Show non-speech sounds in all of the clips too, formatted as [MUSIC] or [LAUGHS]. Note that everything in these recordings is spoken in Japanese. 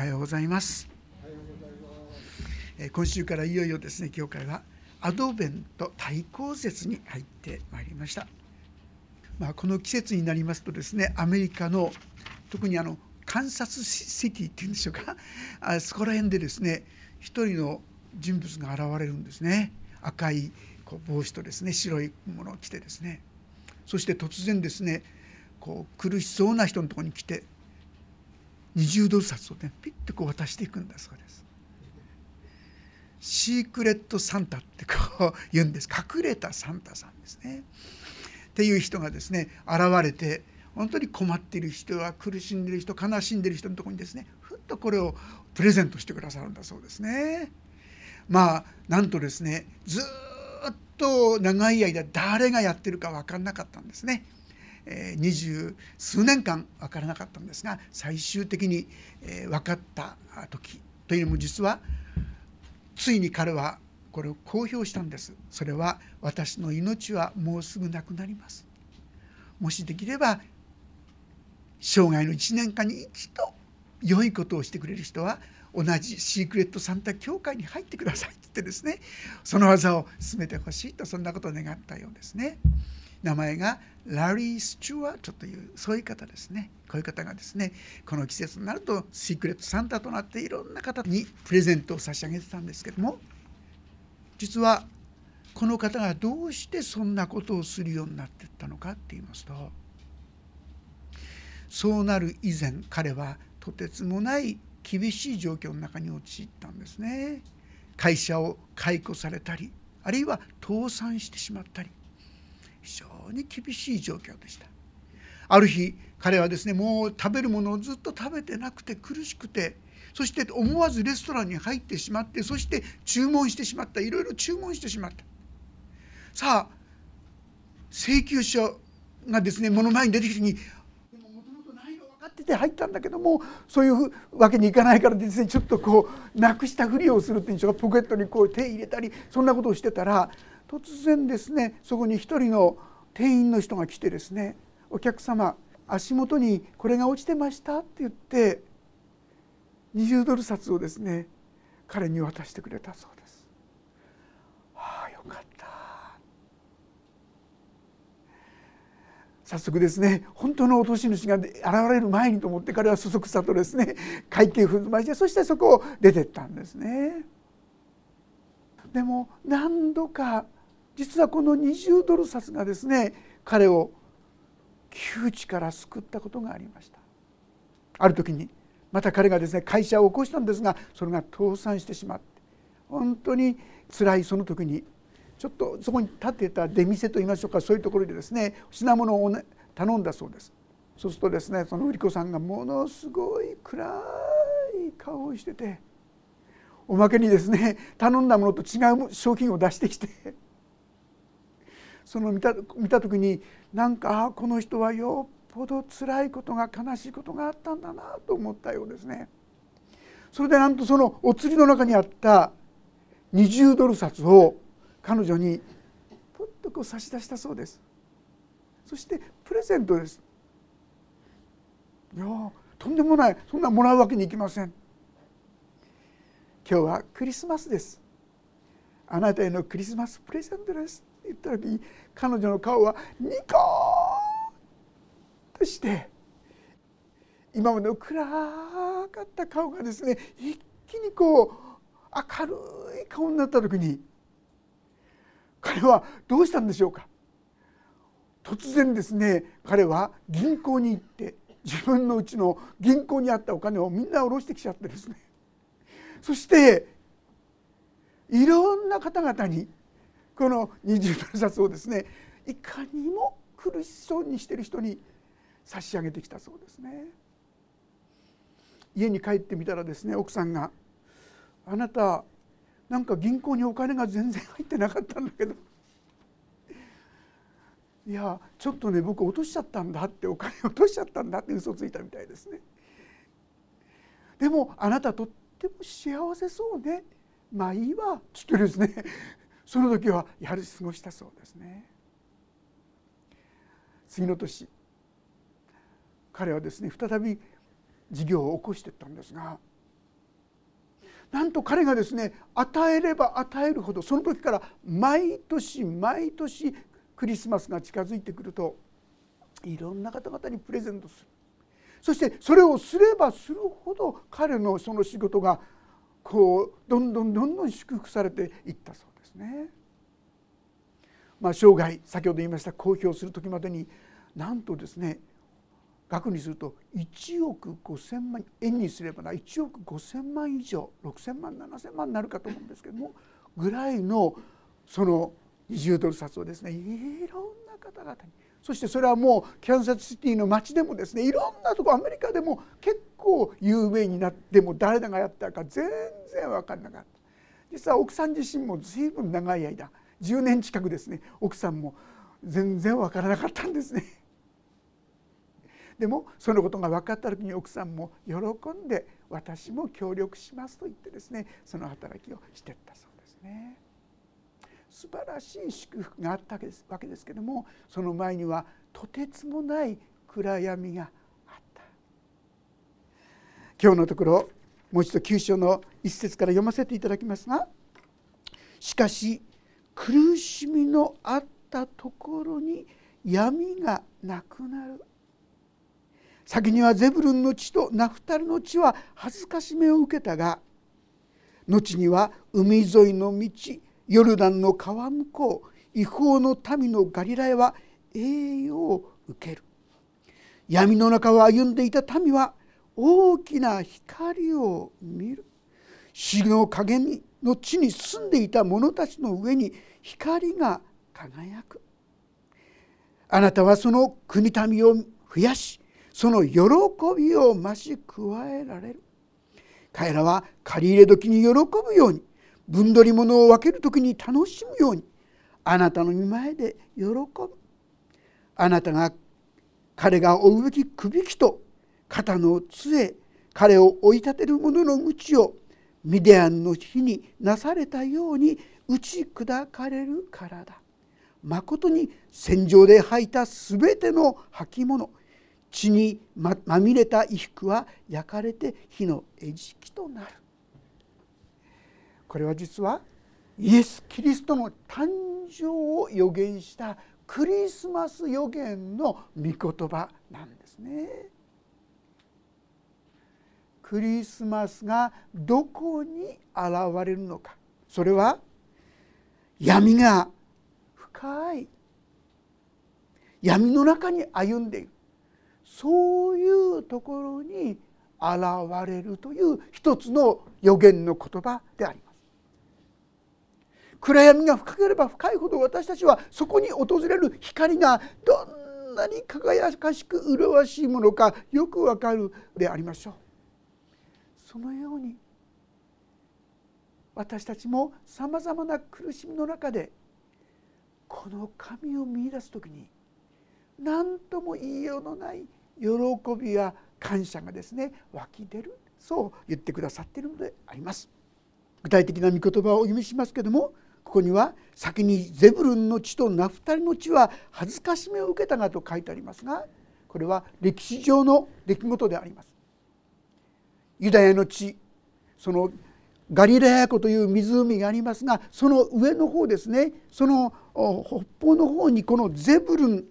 はようございます。今週からいよいよですね教会はアドベント対抗節に入ってまいりました、まあ、この季節になりますとですねアメリカの特にあのカンサスシティっていうんでしょうか [LAUGHS] あそこら辺でですね一人の人物が現れるんですね。赤いこう帽子とですね白いものを着てですね。そして突然ですねこう苦しそうな人のところに来て20ドル札をねピッとこう渡していくんだそうです。シークレットサンタってこう言うんです隠れたサンタさんですね。っていう人がですね現れて本当に困っている人は苦しんでいる人悲しんでいる人のところにですねふっとこれをプレゼントしてくださるんだそうですね。まあなんとですねずっと長い間誰がやってるか分かんなかったんですね。二十数年間分からなかったんですが最終的に分かった時というのも実はついに彼はこれを公表したんですそれは私の命はもうすぐなくなりますもしできれば生涯の1年間に一度良いことをしてくれる人は同じシークレットサンタ教会に入ってくださいって言ってですねその技を進めてほしいとそんなことを願ったようですね。名前がラリー・スチュワートというそういう方ですねこういう方がですねこの季節になるとシークレットサンタとなっていろんな方にプレゼントを差し上げてたんですけども実はこの方がどうしてそんなことをするようになっていったのかって言いますとそうなる以前彼はとてつもない厳しい状況の中に陥ったんですね。会社を解雇されたりあるいは倒産してしまったり非常に厳しい状況でした。ある日彼はですねもう食べるものをずっと食べてなくて苦しくてそして思わずレストランに入ってしまってそして注文してしまったいろいろ注文してしまった。さあ請求書がですね目の前に出てきた時に分かってて入ったんだけどもそういうわけにいかないからですねちょっとこうなくしたふりをするっていうんでしょうかポケットにこう手入れたりそんなことをしてたら突然ですねそこに一人の店員の人が来てですね「お客様足元にこれが落ちてました」って言って20ドル札をですね彼に渡してくれたそうです。はあよかった早速ですね本当の落とし主が現れる前にと思って彼はそそくさとですね会計踏んましてそしてそこを出てったんですね。でも何度か実はこの20ドル札がですね彼を窮地から救ったことがありました。ある時にまた彼がですね会社を起こしたんですがそれが倒産してしまって本当に辛いその時にちょっとそこに立ってた出店といいましょうかそういうところでですね品物をね頼んだそうです。そうするとですねその売り子さんがものすごい暗い顔をしてておまけにですね頼んだものと違う商品を出してきてその見た見た時になんかこの人はよっぽど辛いことが悲しいことがあったんだなと思ったようですね。それでなんとそのお釣りの中にあった20ドル札を彼女にポッとこう差し出したそうです。そしてプレゼントです。いやとんでもないそんなもらうわけにいきません。今日はクリスマスです。あなたへのクリスマスプレゼントです。言った時彼女の顔はニコーとして今までの暗かった顔がですね一気にこう明るい顔になった時に彼はどうしたんでしょうか？突然ですね彼は銀行に行って自分のうちの銀行にあったお金をみんな下ろしてきちゃってですね。そしていろんな方々にこの20ドル札をですねいかにも苦しそうにしてる人に差し上げてきたそうですね。家に帰ってみたらですね奥さんが「あなたなんか銀行にお金が全然入ってなかったんだけど」いやちょっとね僕落としちゃったんだってお金落としちゃったんだって嘘ついたみたいですね。でもあなたとっても幸せそうねまあいいわっつってですねその時はやはり過ごしたそうですね。次の年彼はですね再び事業を起こしていったんですがなんと彼がですね与えれば与えるほどその時から毎年毎年クリスマスが近づいてくるといろんな方々にプレゼントする。そしてそれをすればするほど彼のその仕事がこうどんどんどんどん祝福されていったそうです。ね。まあ、生涯先ほど言いました公表する時までになんとですね額にすると1億5,000万円にすればな1億5,000万以上6,000万7,000万になるかと思うんですけどもぐらいのその20ドル札をですねいろんな方々にそしてそれはもうキャンサスシティの街でもですねいろんなとこアメリカでも結構有名になっても誰がやったか全然分からなかった実は奥さん自身も随分長い間10年近くですね奥さんも全然分からなかったんですね。[LAUGHS] でもそのことが分かった時に奥さんも喜んで私も協力しますと言ってですねその働きをしていったそうですね。素晴らしい祝福があったわけですけどもその前にはとてつもない暗闇があった今日のところもう一度九章の一節から読ませていただきますがしかし苦しみのあったところに闇がなくなる。先にはゼブルンの地とナフタルの地は恥ずかしめを受けたが後には海沿いの道ヨルダンの川向こう違法の民のガリラヤは栄養を受ける。闇の中を歩んでいた民は大きな光を見る。死の陰の地に住んでいた者たちの上に光が輝く。あなたはその国民を増やしその喜びを増し加えられる。彼らは借り入れ時に喜ぶように分取り物を分ける時に楽しむようにあなたの見前で喜ぶ。あなたが彼が追うべきくびきと肩の杖彼を追い立てる者の鞭をミディアンの日になされたように打ち砕かれるからだ。まことに戦場で履いたすべての履物。血にまみれた衣服は焼かれて火の餌食となる。これは実はイエス・キリストの誕生を予言したクリスマス予言の御言葉なんですね。クリスマスがどこに現れるのかそれは闇が深い闇の中に歩んでいるそういうところに現れるという一つの予言の言葉であります。暗闇が深ければ深いほど私たちはそこに訪れる光がどんなに輝かしく麗しいものかよくわかるでありましょう。そのように私たちもさまざまな苦しみの中でこの神を見いだす時に何とも言いようのない喜びや感謝がですね湧き出るそう言ってくださっているのであります。具体的な御言葉をお読みしますけどもここには先にゼブルンの地とナフタリの地は恥ずかしめを受けたがと書いてありますがこれは歴史上の出来事であります。ユダヤの地そのガリラヤ湖という湖がありますがその上の方ですねその北方の方にこのゼブルン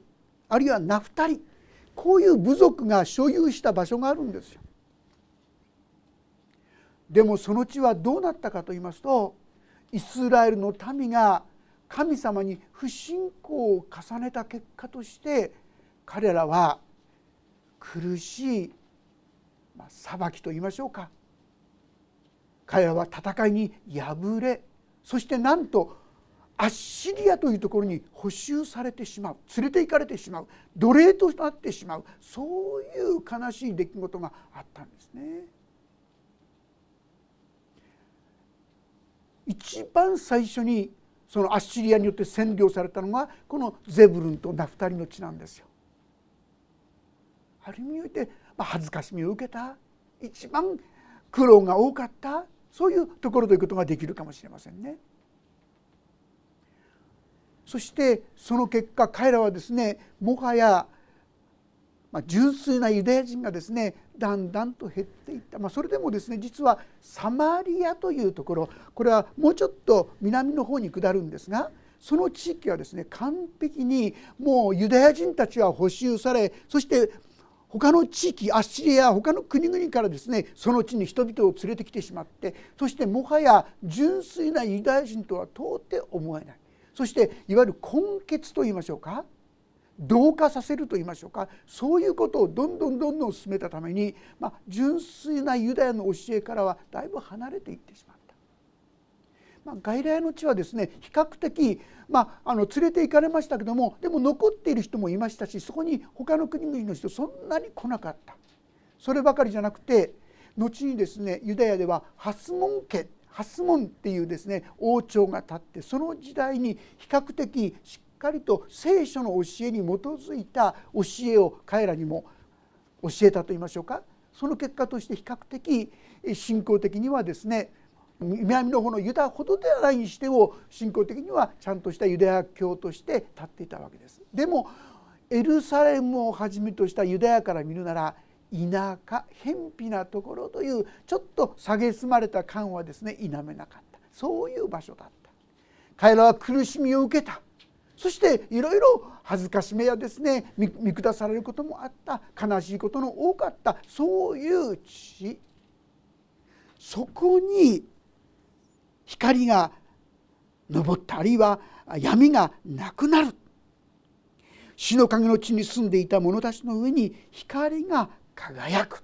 あるいはナフタリこういう部族が所有した場所があるんですよ。でもその地はどうなったかと言いますとイスラエルの民が神様に不信仰を重ねた結果として彼らは苦しい、まあ、裁きと言いましょうか彼らは戦いに敗れそしてなんとアッシリアというところに捕囚されてしまう連れて行かれてしまう奴隷となってしまうそういう悲しい出来事があったんですね。一番最初にそのアッシリアによって占領されたのがこのゼブルンとナフタリの地なんですよ。ある意味において、恥ずかしみを受けた？一番苦労が多かった？そういうところということができるかもしれませんね。そしてその結果彼らはですねもはやま、純粋なユダヤ人がですねだんだんと減っていった、まあ、それでもですね実はサマリアというところこれはもうちょっと南の方に下るんですがその地域はですね完璧にもうユダヤ人たちは補修されそして他の地域アッシリア他の国々からですねその地に人々を連れてきてしまってそしてもはや純粋なユダヤ人とは到底思えないそしていわゆる根血と言いましょうか同化させると言いましょうかそういうことをどんどんどんどん進めたために、まあ、純粋なユダヤの教えからはだいぶ離れていってしまった。まあ、外来の地はですね比較的、まあ、あの連れて行かれましたけどもでも残っている人もいましたしそこに他の国々の人そんなに来なかった。そればかりじゃなくて後にですねユダヤではハスモン家ハスモンっていうですね王朝が立ってその時代に比較的しっかりと聖書の教えに基づいた教えを彼らにも教えたと言いましょうか。その結果として比較的信仰的にはですね南の方のユダほどではないにしても信仰的にはちゃんとしたユダヤ教として立っていたわけです。でもエルサレムをはじめとしたユダヤから見るなら田舎偏僻なところというちょっと蔑まれた感はですね否めなかった。そういう場所だった。彼らは苦しみを受けた。そしていろいろ恥ずかしめやですね見下されることもあった。悲しいことの多かった。そういう地そこに光が昇ったあるいは闇がなくなる。死の影の地に住んでいた者たちの上に光が輝く。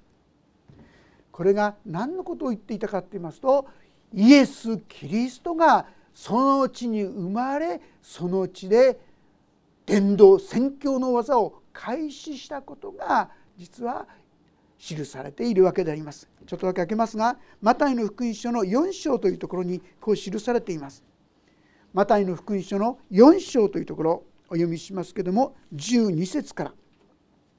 これが何のことを言っていたかと言いますとイエス・キリストがその地に生まれその地で伝道宣教の技を開始したことが実は記されているわけであります。ちょっとだけ開けますがマタイの福音書の4章というところにこう記されています。マタイの福音書の4章というところお読みしますけども12節から。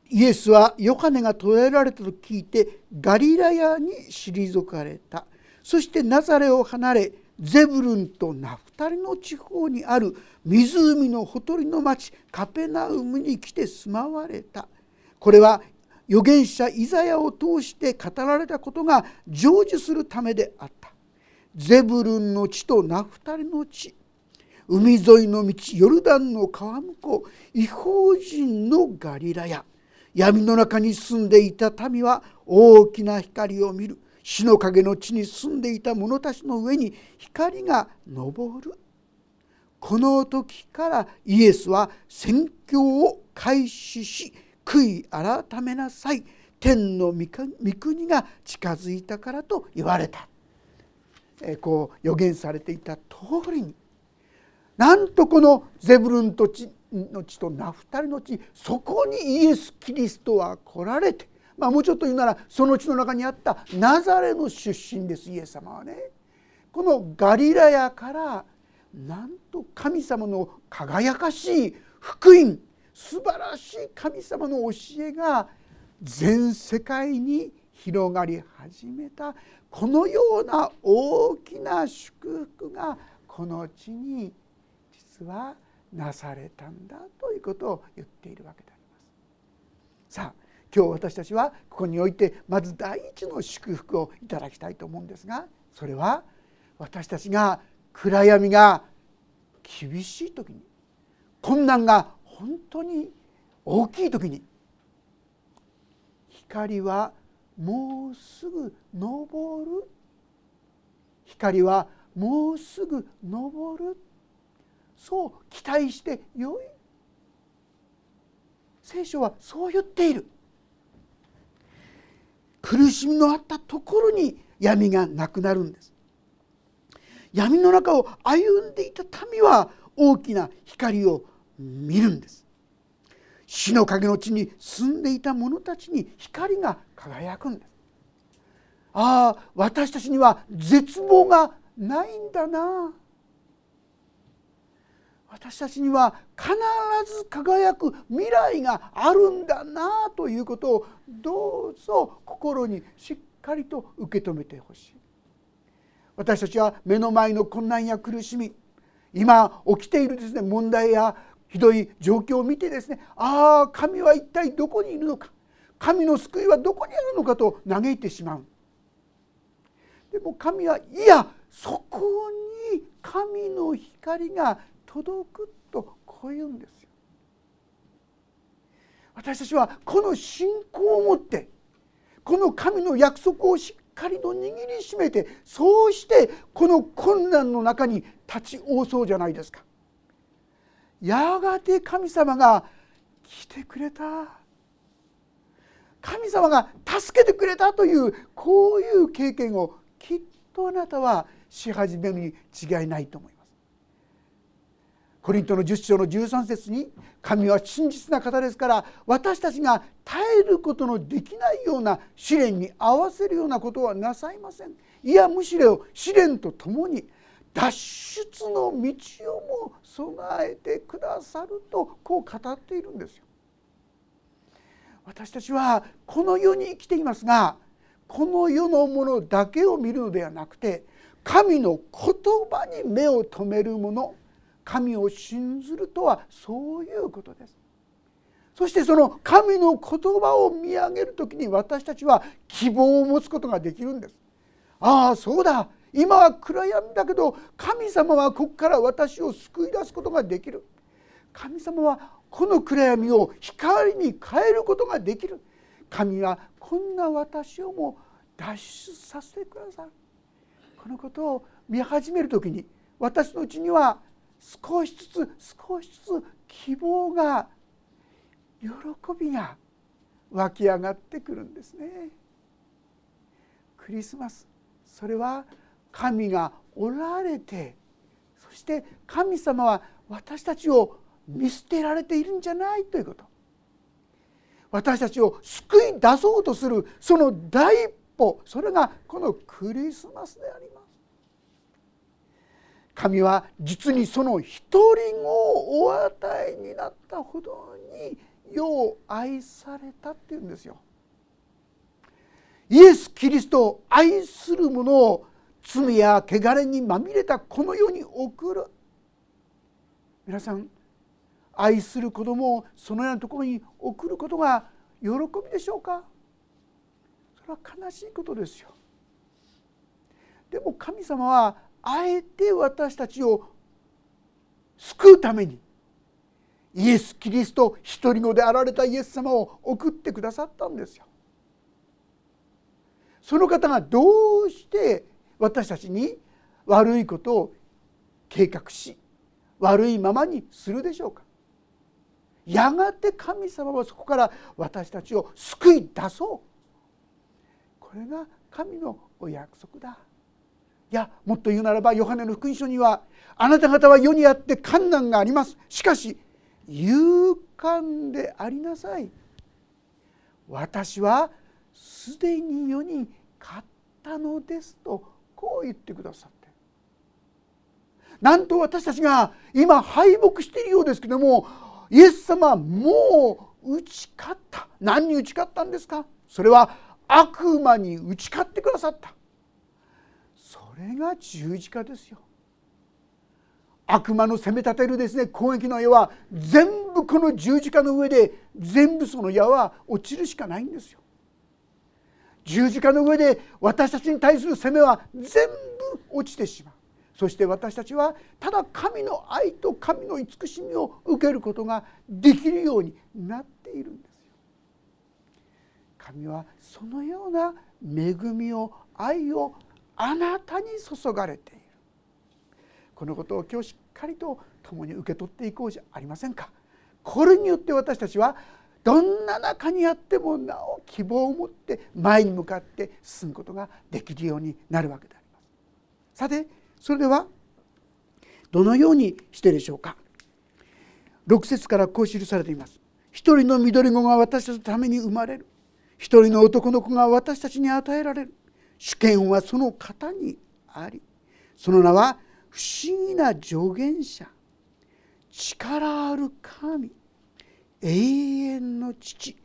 イエスはヨハネが捕らえられたと聞いてガリラヤに退かれた。そしてナザレを離れゼブルンとナフタリの地方にある湖のほとりの町カペナウムに来て住まわれた。これは預言者イザヤを通して語られたことが成就するためであった。ゼブルンの地とナフタリの地。海沿いの道ヨルダンの川向こう。違法人のガリラヤ。闇の中に住んでいた民は大きな光を見る。死の影の地に住んでいた者たちの上に光が昇る。この時からイエスは宣教を開始し悔い改めなさい天の御国が近づいたからと言われたえこう予言されていた通りになんとこのゼブルンと地の地とナフタリの地そこにイエス・キリストは来られてまあ、もうちょっと言うならその地の中にあったナザレの出身ですイエス様はね。このガリラヤからなんと神様の輝かしい福音素晴らしい神様の教えが全世界に広がり始めたこのような大きな祝福がこの地に実はなされたんだということを言っているわけであります。さあ今日私たちはここにおいてまず第一の祝福をいただきたいと思うんですがそれは私たちが暗闇が厳しい時に困難が本当に大きい時に光はもうすぐ昇る？光はもうすぐ昇る？そう期待してよい？聖書はそう言っている。苦しみのあったところに闇がなくなるんです。闇の中を歩んでいた民は大きな光を見るんです。死の影の地に住んでいた者たちに光が輝くんです。ああ私たちには絶望がないんだな。私たちには必ず輝く未来があるんだなということをどうぞ心にしっかりと受け止めてほしい。私たちは目の前の困難や苦しみ今起きているですね問題やひどい状況を見てですねああ神は一体どこにいるのか。神の救いはどこにあるのかと嘆いてしまう。でも神はいやそこに神の光が届くとこう言うんですよ。私たちはこの信仰を持ってこの神の約束をしっかりと握りしめてそうしてこの困難の中に立ち往そうじゃないですか。やがて神様が来てくれた神様が助けてくれたというこういう経験をきっとあなたはし始めるに違いないと思います。コリントの10章の13節に神は真実な方ですから私たちが耐えることのできないような試練に合わせるようなことはなさいませんいやむしろ試練とともに脱出の道をも備えてくださるとこう語っているんですよ。私たちはこの世に生きていますがこの世のものだけを見るのではなくて神の言葉に目を留めるもの神を信ずるとはそういうことです。そしてその神の言葉を見上げる時に私たちは希望を持つことができるんです。ああそうだ今は暗闇だけど神様はここから私を救い出すことができる。神様はこの暗闇を光に変えることができる。神はこんな私をも脱出させてくださる。このことを見始める時に私のうちには少しずつ少しずつ希望が喜びが湧き上がってくるんですね。クリスマスそれは神がおられてそして神様は私たちを見捨てられているんじゃないということ私たちを救い出そうとするその第一歩それがこのクリスマスであります。神は実にその一人をお与えになったほどに世を愛されたっていうんですよ。イエス・キリストを愛する者を罪や汚れにまみれたこの世に送る。皆さん愛する子供をそのようなところに送ることが喜びでしょうか？それは悲しいことですよ。でも神様はあえて私たちを救うためにイエス・キリスト一人子であられたイエス様を送ってくださったんですよ。その方がどうして私たちに悪いことを計画し悪いままにするでしょうか。やがて神様はそこから私たちを救い出そう。これが神のお約束だ。いやもっと言うならばヨハネの福音書にはあなた方は世にあって困難があります。しかし勇敢でありなさい。私はすでに世に勝ったのですとこう言ってくださって。なんと私たちが今敗北しているようですけどもイエス様はもう打ち勝った。何に打ち勝ったんですか？それは悪魔に打ち勝ってくださった。それが十字架ですよ。悪魔の攻め立てるですね攻撃の矢は全部この十字架の上で全部その矢は落ちるしかないんですよ。十字架の上で私たちに対する攻めは全部落ちてしまう。そして私たちはただ神の愛と神の慈しみを受けることができるようになっているんですよ。神はそのような恵みを愛をあなたに注がれている。このことを今日しっかりと共に受け取っていこうじゃありませんか。これによって私たちはどんな中にあってもなお希望を持って前に向かって進むことができるようになるわけであります。さてそれではどのようにしてでしょうか？6節からこう記されています。一人の緑子が私たちのために生まれる。一人の男の子が私たちに与えられる。主権はその方にあり。その名は不思議な助言者。力ある神。永遠の父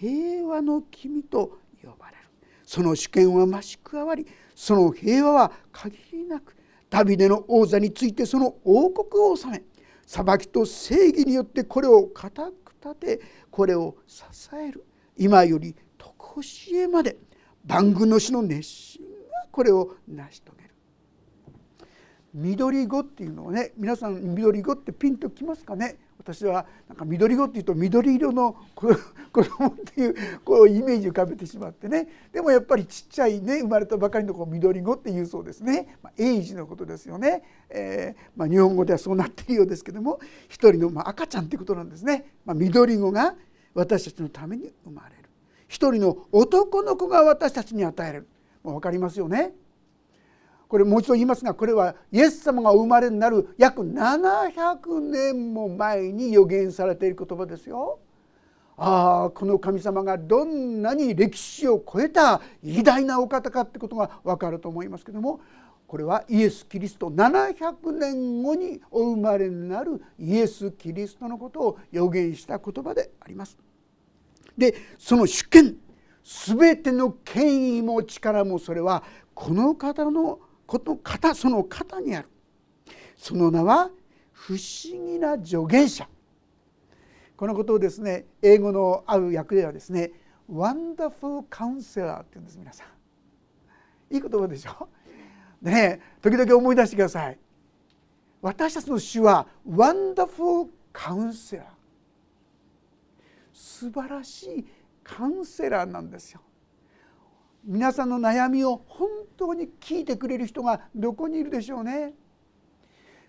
平和の君と呼ばれる。その主権は増し加わりその平和は限りなくダビデの王座についてその王国を治め裁きと正義によってこれを固く立てこれを支える。今より常しえまで番組の死の熱心がこれを成し遂げる。緑子っていうのをね皆さん緑子ってピンときますかね？私はなんか緑子っていうと緑色の子供っていうこうイメージ浮かべてしまってね。でもやっぱりちっちゃいね生まれたばかりの子緑子っていうそうですね、まあ、エイジのことですよね、えー、まあ、日本語ではそうなっているようですけども一人のま赤ちゃんっていうことなんですね、まあ、緑子が私たちのために生まれる。一人の男の子が私たちに与える。もう分かりますよね。これもう一度言いますがこれはイエス様がお生まれになる約700年も前に予言されている言葉ですよ。ああこの神様がどんなに歴史を超えた偉大なお方かってことが分かると思いますけどもこれはイエス・キリスト700年後にお生まれになるイエス・キリストのことを予言した言葉であります。でその主権全ての権威も力もそれはこの方のこの方その方にある。その名は不思議な助言者。このことをですね英語のある訳ではですねワンダフルカウンセラーって言うんです皆さん。いい言葉でしょ？ね時々思い出してください。私たちの主はワンダフルカウンセラー素晴らしいカウンセラーなんですよ。皆さんの悩みを本当に聞いてくれる人がどこにいるでしょうね。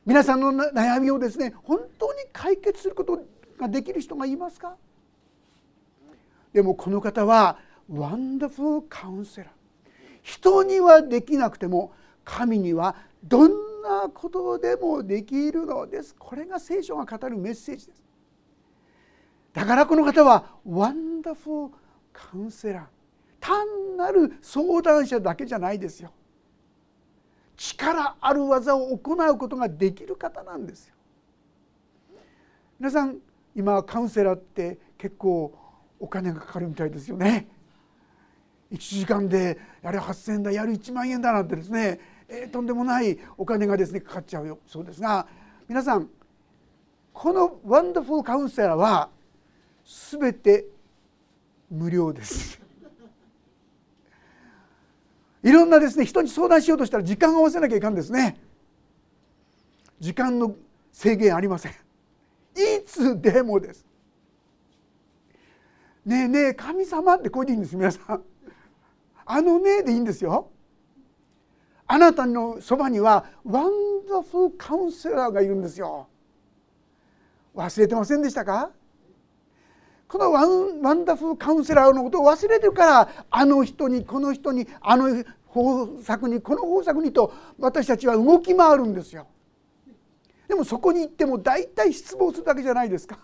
皆さんの悩みをですね本当に解決することができる人がいますか？でもこの方はワンダフルカウンセラー人にはできなくても神にはどんなことでもできるのです。これが聖書が語るメッセージです。だからこの方はワンダフルカウンセラー単なる相談者だけじゃないですよ。力ある技を行うことができる方なんですよ。皆さん今カウンセラーって結構お金がかかるみたいですよね。1時間でやれ8,000円だやる1万円だなんてですね、えー、とんでもないお金がですねかかっちゃうよ。そうですが皆さんこのワンダフルカウンセラーは全て無料です。いろんなですね人に相談しようとしたら時間を合わせなきゃいかんですね。時間の制限ありません。いつでもです。ねえねえ神様ってこうでいいんです皆さん。あのねでいいんですよ。あなたのそばには Wonderful Counselor がいるんですよ。忘れてませんでしたか？このワン Wonderful Counselor のことを忘れてるからあの人にこの人にあの方策にこの方策にと私たちは動き回るんですよ。でもそこに行っても大体失望するだけじゃないですか。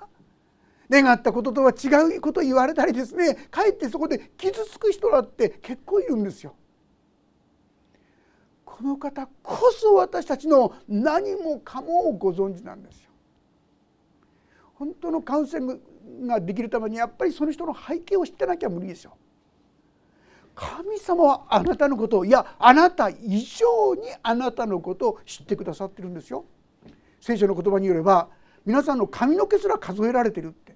願ったこととは違うこと言われたりですねかえってそこで傷つく人だって結構いるんですよ。この方こそ私たちの何もかもをご存知なんですよ。本当のカウンセリングができるためにやっぱりその人の背景を知ってなきゃ無理ですよ。神様はあなたのことをいやあなた以上にあなたのことを知ってくださってるんですよ。聖書の言葉によれば皆さんの髪の毛すら数えられてるって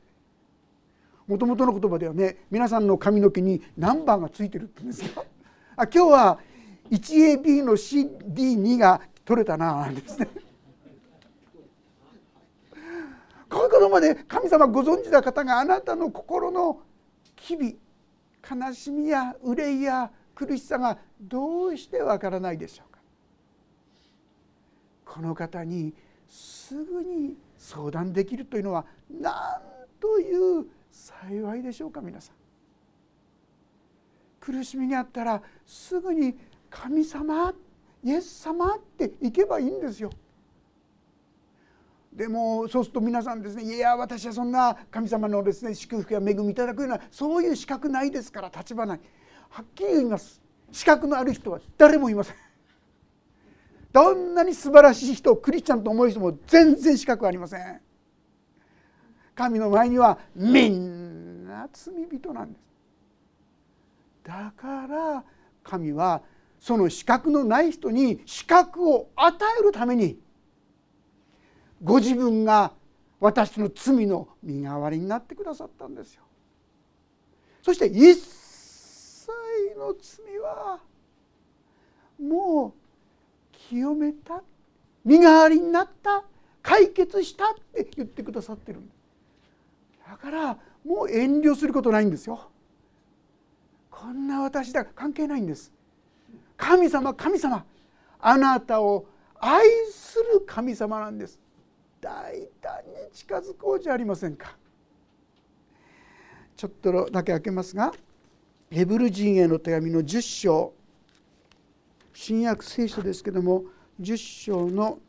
もともとの言葉ではね皆さんの髪の毛にナンバーがついてるって言うんですよ。あ今日は 1AB の CD2 が取れたななんですね。こういうことまで神様ご存知な方があなたの心の機微悲しみや憂いや苦しさがどうしてわからないでしょうか？この方にすぐに相談できるというのは何という幸いでしょうか皆さん苦しみがあったらすぐに「神様イエス様」って行けばいいんですよ。でもそうすると皆さんですねいや私はそんな神様のですね祝福や恵みいただくようなそういう資格ないですから立場ない。はっきり言います。資格のある人は誰もいません。どんなに素晴らしい人をクリスチャンと思う人も全然資格ありません。神の前にはみんな罪人なんです。だから神はその資格のない人に資格を与えるためにご自分が私の罪の身代わりになってくださったんですよ。そして一切の罪はもう清めた身代わりになった解決したって言ってくださってる。だからもう遠慮することないんですよ。こんな私だ関係ないんです。神様神様あなたを愛する神様なんです。大胆に近づこうじゃありませんか。ちょっとだけ開けますがヘブル人への手紙の10章。新約聖書ですけども10章の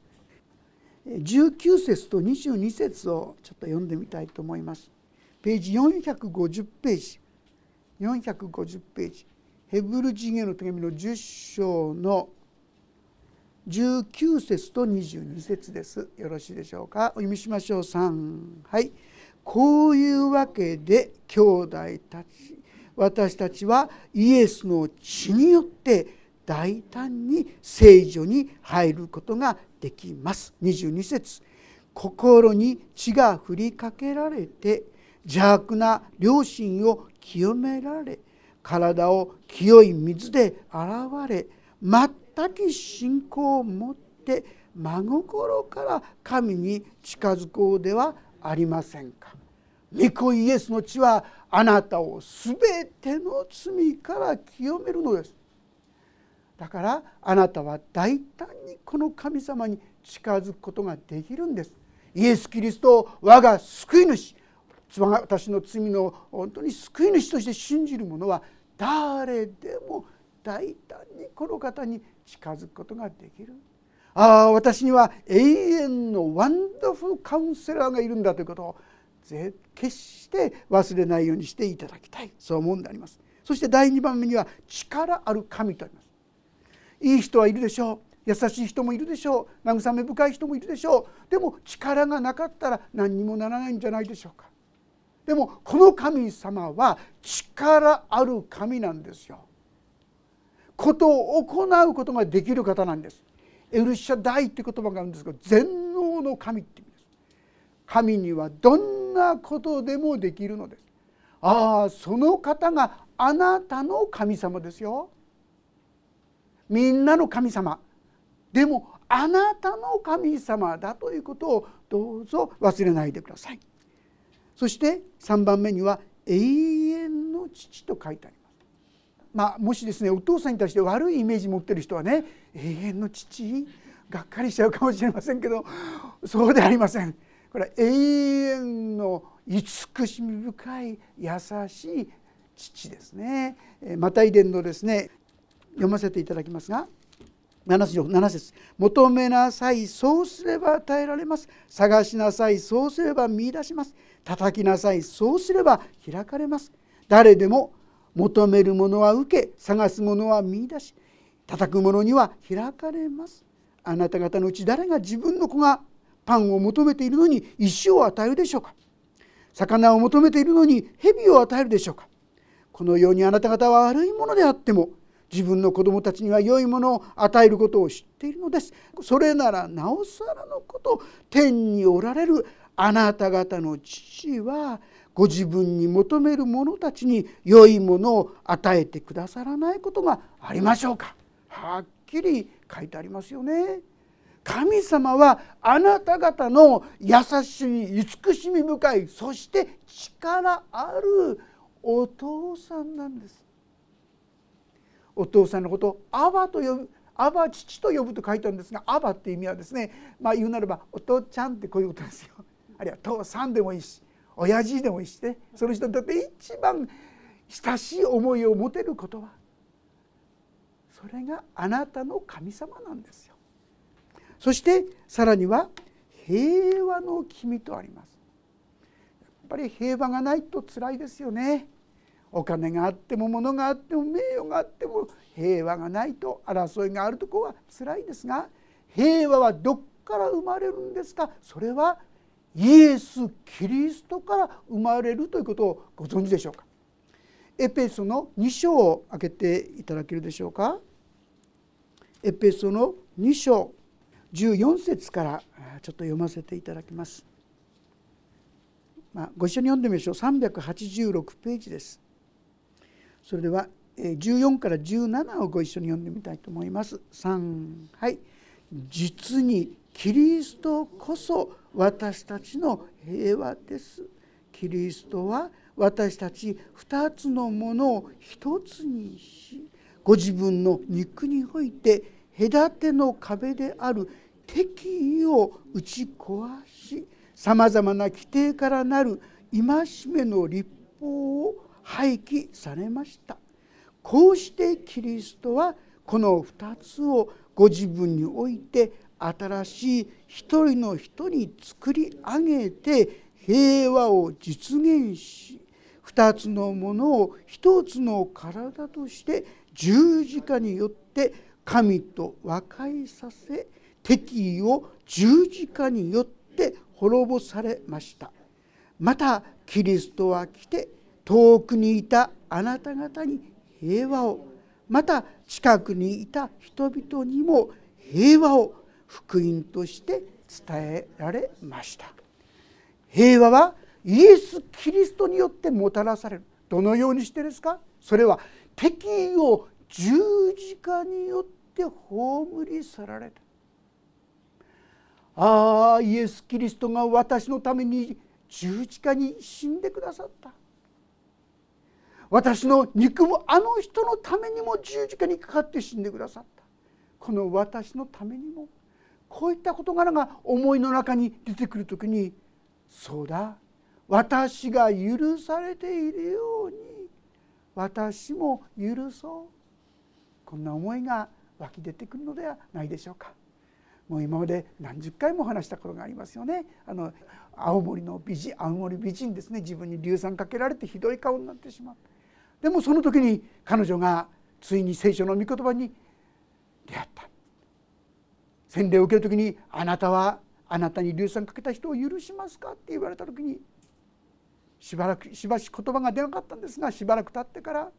19節と22節をちょっと読んでみたいと思います。ページ450ページ。450ページ。ヘブル人への手紙の10章の19節と22節です。よろしいでしょうか？お読みしましょう。3はい。こういうわけで兄弟たち私たちはイエスの血によって大胆に聖女に入ることができます22節心に血が振りかけられて邪悪な良心を清められ体を清い水で洗われ全く信仰を持って真心から神に近づこうではありませんか。御子イエスの血はあなたを全ての罪から清めるのです。だからあなたは大胆にこの神様に近づくことができるんですイエス・キリストを我が救い主私の罪の本当に救い主として信じる者は誰でも大胆にこの方に近づくことができる。ああ私には永遠のワンダフルカウンセラーがいるんだということを決して忘れないようにしていただきたい。そう思うんであります。そして第2番目には力ある神とあります。いい人はいるでしょう。優しい人もいるでしょう。慰め深い人もいるでしょう。でも力がなかったら何にもならないんじゃないでしょうか。でもこの神様は力ある神なんですよ。ことを行うことができる方なんです。エルシャダイって言葉があるんですが全能の神って意味です。神にはどんなことでもできるのです。ああその方があなたの神様ですよ。みんなの神様。でもあなたの神様だということをどうぞ忘れないでください。そして3番目には「永遠の父」と書いてあります。まあ、もしですねお父さんに対して悪いイメージ持ってる人はね永遠の父がっかりしちゃうかもしれませんけどそうではありません。これは永遠の慈しみ深い優しい父ですね。マタイ伝のですね読ませていただきますが7節 ,7 節求めなさいそうすれば与えられます探しなさいそうすれば見いだします叩きなさいそうすれば開かれます誰でも求めるものは受け探すものは見いだし叩く者には開かれます。あなた方のうち誰が自分の子がパンを求めているのに石を与えるでしょうか。魚を求めているのに蛇を与えるでしょうか。このようにあなた方は悪いものであっても自分の子供たちには良いものを与えることを知っているのです。それならなおさらのこと天におられるあなた方の父はご自分に求める者たちに良いものを与えてくださらないことがありましょうかはっきり書いてありますよね。神様はあなた方の優しい慈しみ深いそして力あるお父さんなんです。お父さんのことをアバと呼ぶアバ父と呼ぶと書いてあるんですがアバって意味はですねまあ言うならばお父ちゃんってこういうことですよあるいは父さんでもいいし親父でもしねその人にとって一番親しい思いを持てる言葉それがあなたの神様なんですよ。そしてさらには平和の君とあります。やっぱり平和がないと辛いですよね。お金があっても物があっても名誉があっても平和がないと争いがあるところは辛いですが平和はどっから生まれるんですか？それはイエス・キリストから生まれるということをご存知でしょうか？エペソの2章を開けていただけるでしょうか？エペソの2章14節からちょっと読ませていただきます。まあ、ご一緒に読んでみましょう386ページです。それでは14から17をご一緒に読んでみたいと思います。3はい実にキリストこそ私たちの平和です。キリストは私たち2つのものを1つにしご自分の肉において隔ての壁である敵意を打ち壊しさまざまな規定からなる戒めの立法を廃棄されましたこうしてキリストはこの2つをご自分において新しい一人の人に作り上げて平和を実現し2つのものを1つの体として十字架によって神と和解させ敵意を十字架によって滅ぼされました。またキリストは来て遠くにいたあなた方に平和を。また近くにいた人々にも平和を。福音として伝えられました。平和はイエス・キリストによってもたらされる。どのようにしてですか？それは敵意を十字架によって葬り去られた。ああイエス・キリストが私のために十字架に死んでくださった。私の憎むあの人のためにも十字架にかかって死んでくださった。この私のためにもこういった事柄が思いの中に出てくる時にそうだ私が許されているように私も許そうこんな思いが湧き出てくるのではないでしょうか。もう今まで何十回も話したことがありますよね。あの青森の美人青森美人ですね自分に硫酸かけられてひどい顔になってしまう。でもその時に彼女がついに聖書の御言葉に出会った洗礼を受ける時に「あなたはあなたに硫酸かけた人を許しますか?」って言われた時にしばらくしばし言葉が出なかったんですがしばらく経ってから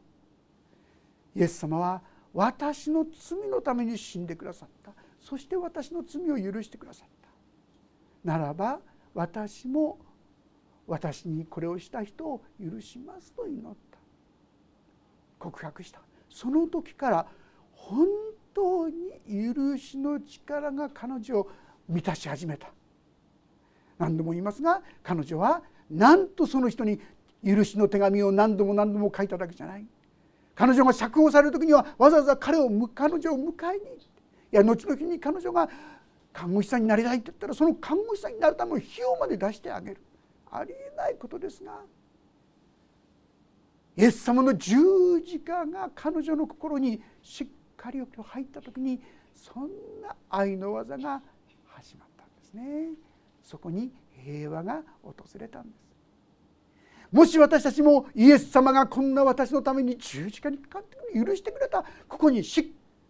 イエス様は私の罪のために死んでくださった。そして私の罪を許してくださった。ならば私も私にこれをした人を許しますと祈った。告白した。その時から本当に許しの力が彼女を満たし始めた。何度も言いますが彼女はなんとその人に許しの手紙を何度も何度も書いただけじゃない。彼女が釈放される時にはわざわざ彼を彼女を迎えに。行っていや後々に彼女が看護師さんになりたいって言ったらその看護師さんになるための費用まで出してあげる。ありえないことですがイエス様の十字架が彼女の心にしっかりと入った時にそんな愛の技が始まったんですね。そこに平和が訪れたんです。もし私たちもイエス様がこんな私のために十字架にかかってくる許してくれたここにしっ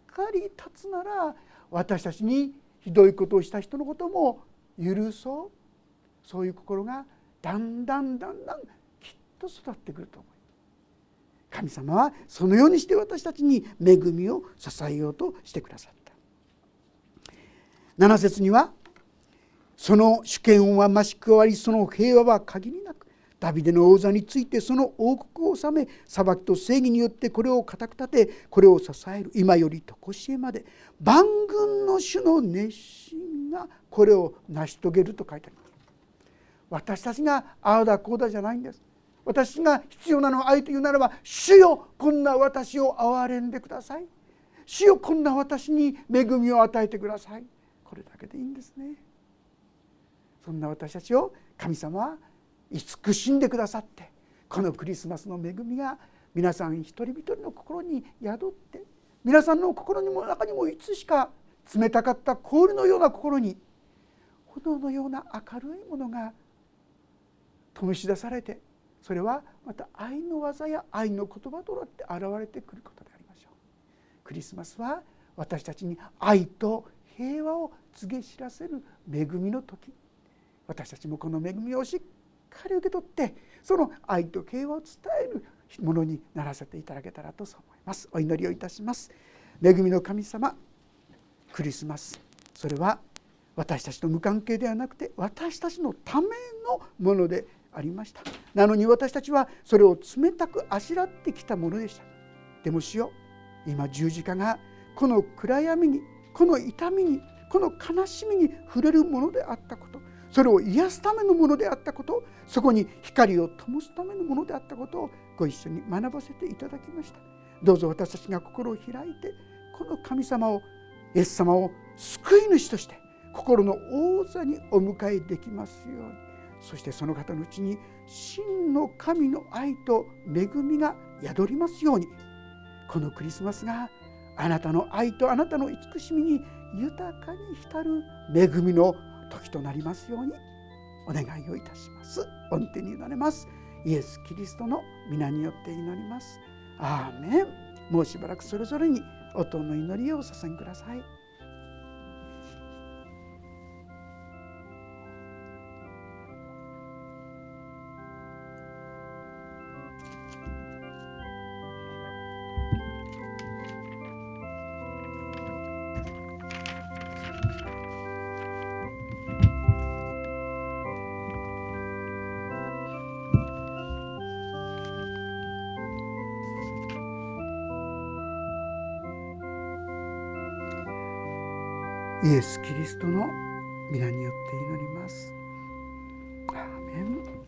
かり立つなら私たちにひどいことをした人のことも許そう。そういう心がだんだんだんだんきっと育ってくると思います。神様はそのようにして私たちに恵みを支えようとしてくださった。7節にはその主権は増し加わりその平和は限りなくダビデの王座についてその王国を治め裁きと正義によってこれを固く立てこれを支える今より常しえまで万軍の主の熱心がこれを成し遂げると書いてあります。私たちがああだこうだじゃないんです。私が必要なのは愛というならば主よこんな私を憐れんでください。主よこんな私に恵みを与えてください。これだけでいいんですね。そんな私たちを神様は慈しんでくださってこのクリスマスの恵みが皆さん一人一人の心に宿って皆さんの心にも中にもいつしか冷たかった氷のような心に炎のような明るいものが灯し出されてそれはまた愛の技や愛の言葉となって現れてくることでありましょう。クリスマスは私たちに愛と平和を告げ知らせる恵みの時。私たちもこの恵みをしっかり受け取ってその愛と平和を伝えるものにならせていただけたらとそう思います。お祈りをいたします。恵みの神様クリスマス。それは私たちと無関係ではなくて私たちのためのものでありました。なのに私たちはそれを冷たくあしらってきたものでした。でも主よ今十字架がこの暗闇にこの痛みにこの悲しみに触れるものであったことそれを癒すためのものであったことそこに光を灯すためのものであったことをご一緒に学ばせていただきました。どうぞ私たちが心を開いてこの神様をイエス様を救い主として心の王座にお迎えできますように。そしてその方のうちに真の神の愛と恵みが宿りますように。このクリスマスがあなたの愛とあなたの慈しみに豊かに浸る恵みの時となりますように。お願いをいたします。御手に委ねます。イエス・キリストの皆によって祈ります。アーメン。もうしばらくそれぞれに音の祈りをお捧げください。